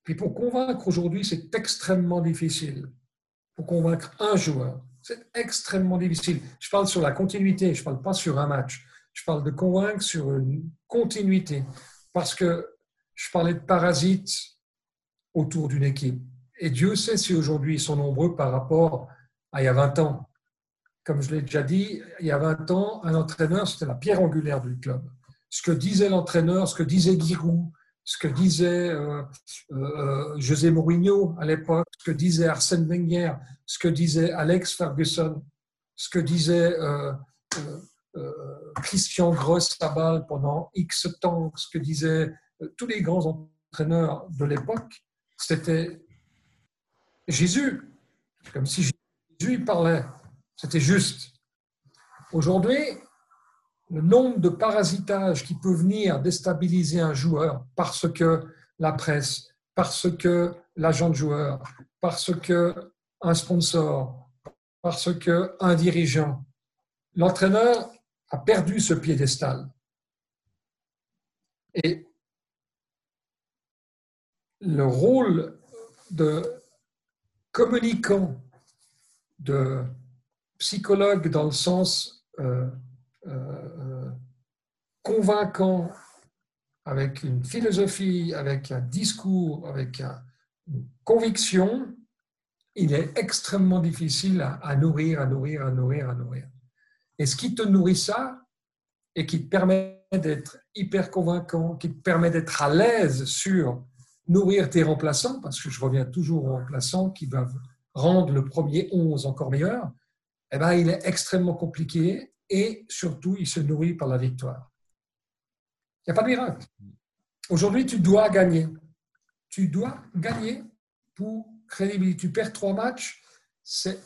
Puis pour convaincre aujourd'hui, c'est extrêmement difficile. Pour convaincre un joueur, c'est extrêmement difficile. Je parle sur la continuité, je ne parle pas sur un match. Je parle de convaincre sur une continuité. Parce que je parlais de parasites autour d'une équipe. Et Dieu sait si aujourd'hui ils sont nombreux par rapport à il y a 20 ans. Comme je l'ai déjà dit, il y a 20 ans, un entraîneur, c'était la pierre angulaire du club. Ce que disait l'entraîneur, ce que disait Giroud, ce que disait euh, euh, José Mourinho à l'époque, ce que disait Arsène Wenger, ce que disait Alex Ferguson, ce que disait euh, Christian Gross à pendant X temps, ce que disaient tous les grands entraîneurs de l'époque, c'était Jésus, comme si Jésus parlait. C'était juste. Aujourd'hui, le nombre de parasitages qui peut venir déstabiliser un joueur parce que la presse, parce que l'agent de joueur, parce que un sponsor, parce que un dirigeant. L'entraîneur a perdu ce piédestal. Et le rôle de communicant, de psychologue dans le sens euh, euh, convaincant, avec une philosophie, avec un discours, avec une conviction, il est extrêmement difficile à, nourrir, à nourrir, à nourrir, à nourrir. Et ce qui te nourrit ça, et qui te permet d'être hyper convaincant, qui te permet d'être à l'aise sur nourrir tes remplaçants, parce que je reviens toujours aux remplaçants qui doivent rendre le premier 11 encore meilleur, eh ben, il est extrêmement compliqué et surtout, il se nourrit par la victoire. Il n'y a pas de miracle. Aujourd'hui, tu dois gagner. Tu dois gagner pour crédibilité. Tu perds trois matchs, c'est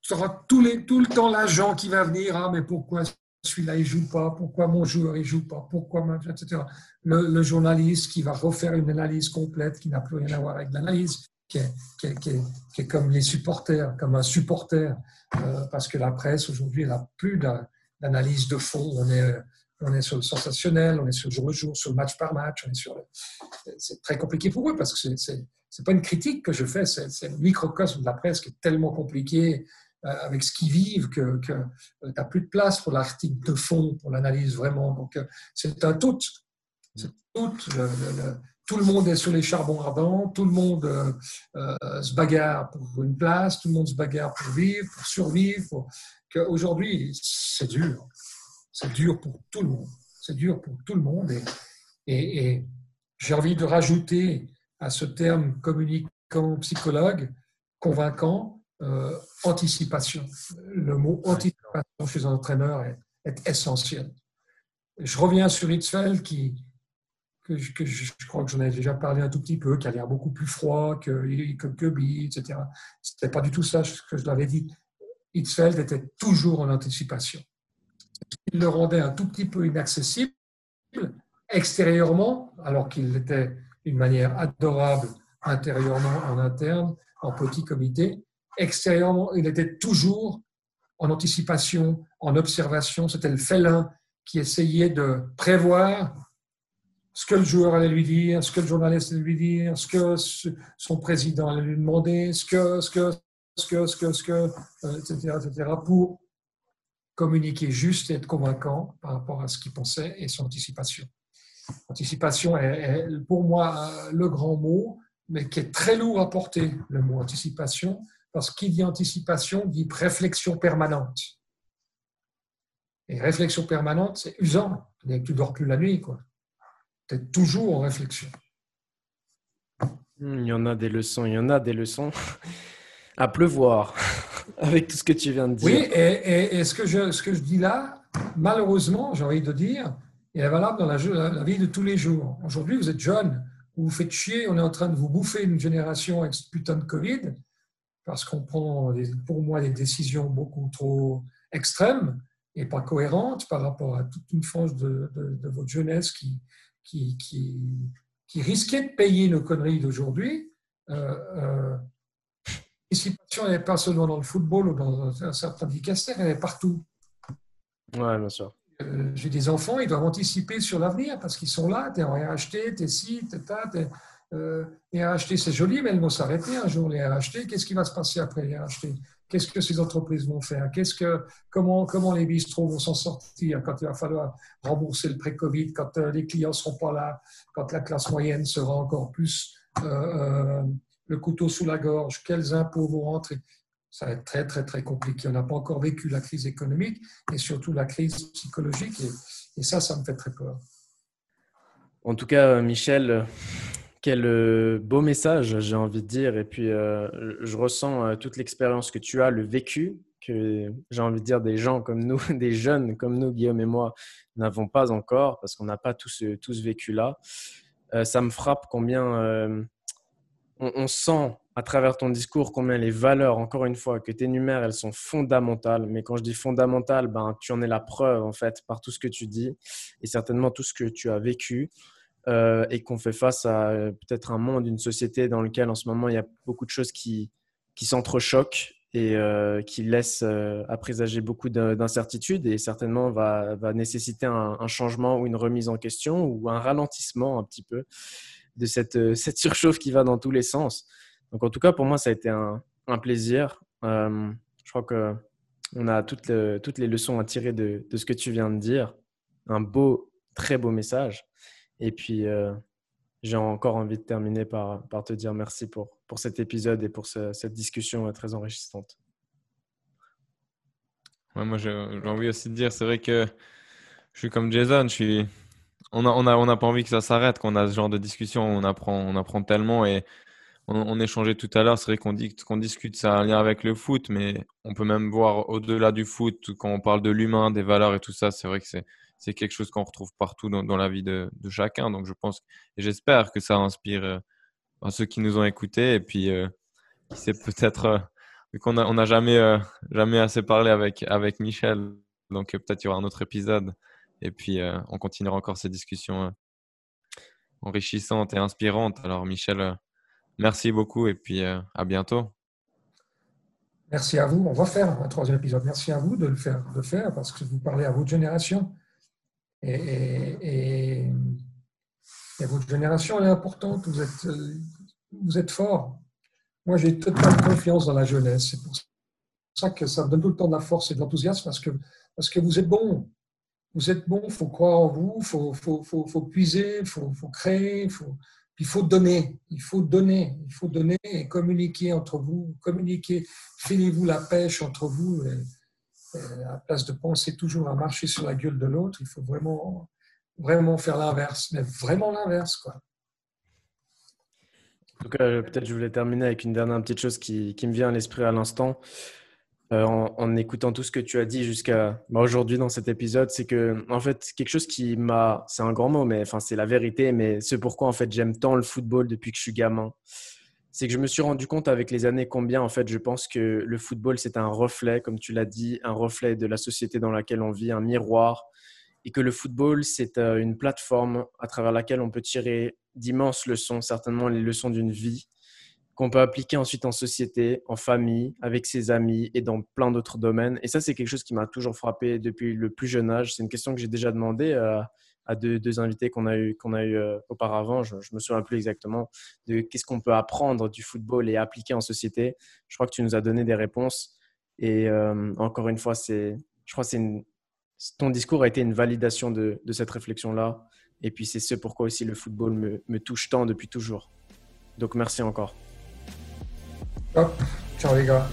tu auras tout, le temps l'agent qui va venir. Ah, mais pourquoi celui-là il joue pas? Pourquoi mon joueur il joue pas? Pourquoi etc. Le, le, journaliste qui va refaire une analyse complète qui n'a plus rien à voir avec l'analyse qui est, comme les supporters, comme un supporter, euh, parce que la presse aujourd'hui n'a plus d'analyse de fond. On est, on est sur le sensationnel, on est sur le jour le jour, sur le match par match. C'est très compliqué pour eux parce que c'est n'est pas une critique que je fais, c'est le microcosme de la presse qui est tellement compliqué euh, avec ce qu'ils vivent que, que euh, tu n'as plus de place pour l'article de fond, pour l'analyse vraiment. Donc c'est un tout. Tout le, monde est sur les charbons ardents, tout le monde euh, euh, se bagarre pour une place, tout le monde se bagarre pour vivre, pour survivre. Aujourd'hui, c'est dur. C'est dur pour tout le monde. C'est dur pour tout le monde. Et, et, j'ai envie de rajouter à ce terme communicant, psychologue, convaincant, euh, anticipation. Le mot anticipation chez un entraîneur est, est essentiel. Je reviens sur Hitzfeld qui, que, je, crois que j'en ai déjà parlé un tout petit peu, qui a l'air beaucoup plus froid que, que Kirby, etc. C'était pas du tout ça que je l'avais dit. Hitzfeld était toujours en anticipation. Il le rendait un tout petit peu inaccessible extérieurement, alors qu'il était d'une manière adorable intérieurement, en interne, en petit comité. Extérieurement, il était toujours en anticipation, en observation. C'était le félin qui essayait de prévoir ce que le joueur allait lui dire, ce que le journaliste allait lui dire, ce que son président allait lui demander, ce que, ce que, ce que, ce que, ce que, etc., etc., pour communiquer juste et être convaincant par rapport à ce qu'il pensait et son anticipation. Anticipation est, pour moi le grand mot, mais qui est très lourd à porter, le mot anticipation, parce qu'il dit anticipation dit réflexion permanente. Et réflexion permanente, c'est usant. Tu ne dors plus la nuit, quoi. Tu es toujours en réflexion. Hmm, il y en a des leçons, il y en a des leçons à pleuvoir avec tout ce que tu viens de dire. Oui, et, ce, que je, ce que je dis là, malheureusement, j'ai envie de dire, est valable dans la, la vie de tous les jours. Aujourd'hui, vous êtes jeune, vous vous faites chier, on est en train de vous bouffer une génération avec ce putain de Covid, parce qu'on prend, pour moi, des décisions beaucoup trop extrêmes et pas cohérentes par rapport à toute une frange de, votre jeunesse qui, qui, qui, risquait de payer nos conneries d'aujourd'hui. Euh, euh, L'anticipation n'est pas seulement dans le football ou dans un certain dicastère, elle est partout. Ouais, bien sûr. Euh, j'ai des enfants, ils doivent anticiper sur l'avenir parce qu'ils sont là, tu es en RHT, tu es ci, tu es ça. Euh, les RHT, c'est joli, mais elles vont s'arrêter un jour, les RHT. Qu'est-ce qui va se passer après les RHT Qu'est-ce que ces entreprises vont faire? Qu'est-ce que, comment, comment les bistrots vont s'en sortir quand il va falloir rembourser le pré-Covid, quand euh, les clients ne seront pas là, quand la classe moyenne sera encore plus le couteau sous la gorge Quels impôts vont rentrer ça va être très, très, très compliqué. On n'a pas encore vécu la crise économique et surtout la crise psychologique. Et, ça, ça me fait très peur. En tout cas, Michel, quel euh, beau message, j'ai envie de dire. Et puis, euh, je ressens euh, toute l'expérience que tu as, le vécu, que j'ai envie de dire des gens comme nous, des jeunes comme nous, Guillaume et moi, n'avons pas encore, parce qu'on n'a pas tous, tous vécu là. ça me frappe combien on, sent à travers ton discours combien les valeurs, encore une fois, que tu énumères, elles sont fondamentales. Mais quand je dis fondamentales, ben, tu en es la preuve, en fait, par tout ce que tu dis et certainement tout ce que tu as vécu. Euh, et qu'on fait face à euh, peut-être un monde, une société dans lequel en ce moment il y a beaucoup de choses qui, qui s'entrechoquent et euh, qui laissent à présager beaucoup d'incertitudes et certainement va, va nécessiter un, un, changement ou une remise en question ou un ralentissement un petit peu de cette, cette surchauffe qui va dans tous les sens. Donc, en tout cas, pour moi, ça a été un, plaisir. Euh, je crois qu'on a toutes, toutes, les leçons à tirer de, ce que tu viens de dire. Un beau, très beau message. Et puis, euh, j'ai encore envie de terminer par, par te dire merci pour, pour cet épisode et pour cette discussion très enrichissante. moi, j'ai envie aussi de dire, c'est vrai que je suis comme Jason, je suis... on n'a on a, on pas envie que ça s'arrête, qu'on a ce genre de discussion, on apprend, on apprend tellement et on, échangeait tout à l'heure, c'est vrai qu'on qu'on discute, ça a un lien avec le foot, mais on peut même voir au-delà du foot, quand on parle de l'humain, des valeurs et tout ça, c'est vrai que c'est quelque chose qu'on retrouve partout dans, la vie de, chacun. Donc je pense et j'espère que ça inspire euh, ceux qui nous ont écoutés et puis euh, c'est peut-être euh, qu'on n'a on jamais jamais assez parlé avec avec Michel, donc peut-être y aura un autre épisode et puis on continuera encore ces discussions enrichissantes et inspirantes. Alors Michel Merci beaucoup et puis euh, à bientôt. Merci à vous. On va faire un troisième épisode. Merci à vous de le faire, de faire parce que vous parlez à votre génération. Et, votre génération, est importante. Vous êtes, vous êtes fort. Moi, j'ai totale confiance dans la jeunesse. C'est pour ça que ça me donne tout le temps de la force et de l'enthousiasme parce que, parce que vous êtes bon. Vous êtes bon, il faut croire en vous, faut, faut, faut, faut, puiser, faut, faut créer, faut, il faut donner, il faut donner, il faut donner et communiquer entre vous, communiquer, filez-vous la pêche entre vous. à la place de penser toujours à marcher sur la gueule de l'autre, il faut vraiment, vraiment faire l'inverse, mais vraiment l'inverse. quoi. En tout cas, peut-être je voulais terminer avec une dernière petite chose qui, qui me vient à l'esprit à l'instant. Euh, en, écoutant tout ce que tu as dit jusqu'à bah, aujourd'hui dans cet épisode, c'est que en fait quelque chose qui m'a, c'est un grand mot, mais enfin c'est la vérité, mais c'est pourquoi en fait j'aime tant le football depuis que je suis gamin, c'est que je me suis rendu compte avec les années combien en fait je pense que le football c'est un reflet, comme tu l'as dit, un reflet de la société dans laquelle on vit, un miroir, et que le football c'est euh, une plateforme à travers laquelle on peut tirer d'immenses leçons, certainement les leçons d'une vie qu'on peut appliquer ensuite en société, en famille, avec ses amis et dans plein d'autres domaines. Et ça, c'est quelque chose qui m'a toujours frappé depuis le plus jeune âge. C'est une question que j'ai déjà demandé à, deux, invités qu'on a eu, euh, auparavant. Je, ne me souviens plus exactement de qu'est-ce qu'on peut apprendre du football et appliquer en société. Je crois que tu nous as donné des réponses. Et euh, encore une fois, je crois que ton discours a été une validation de, cette réflexion-là. Et puis c'est ce pourquoi aussi le football me touche tant depuis toujours. Donc merci encore. 啊找一个。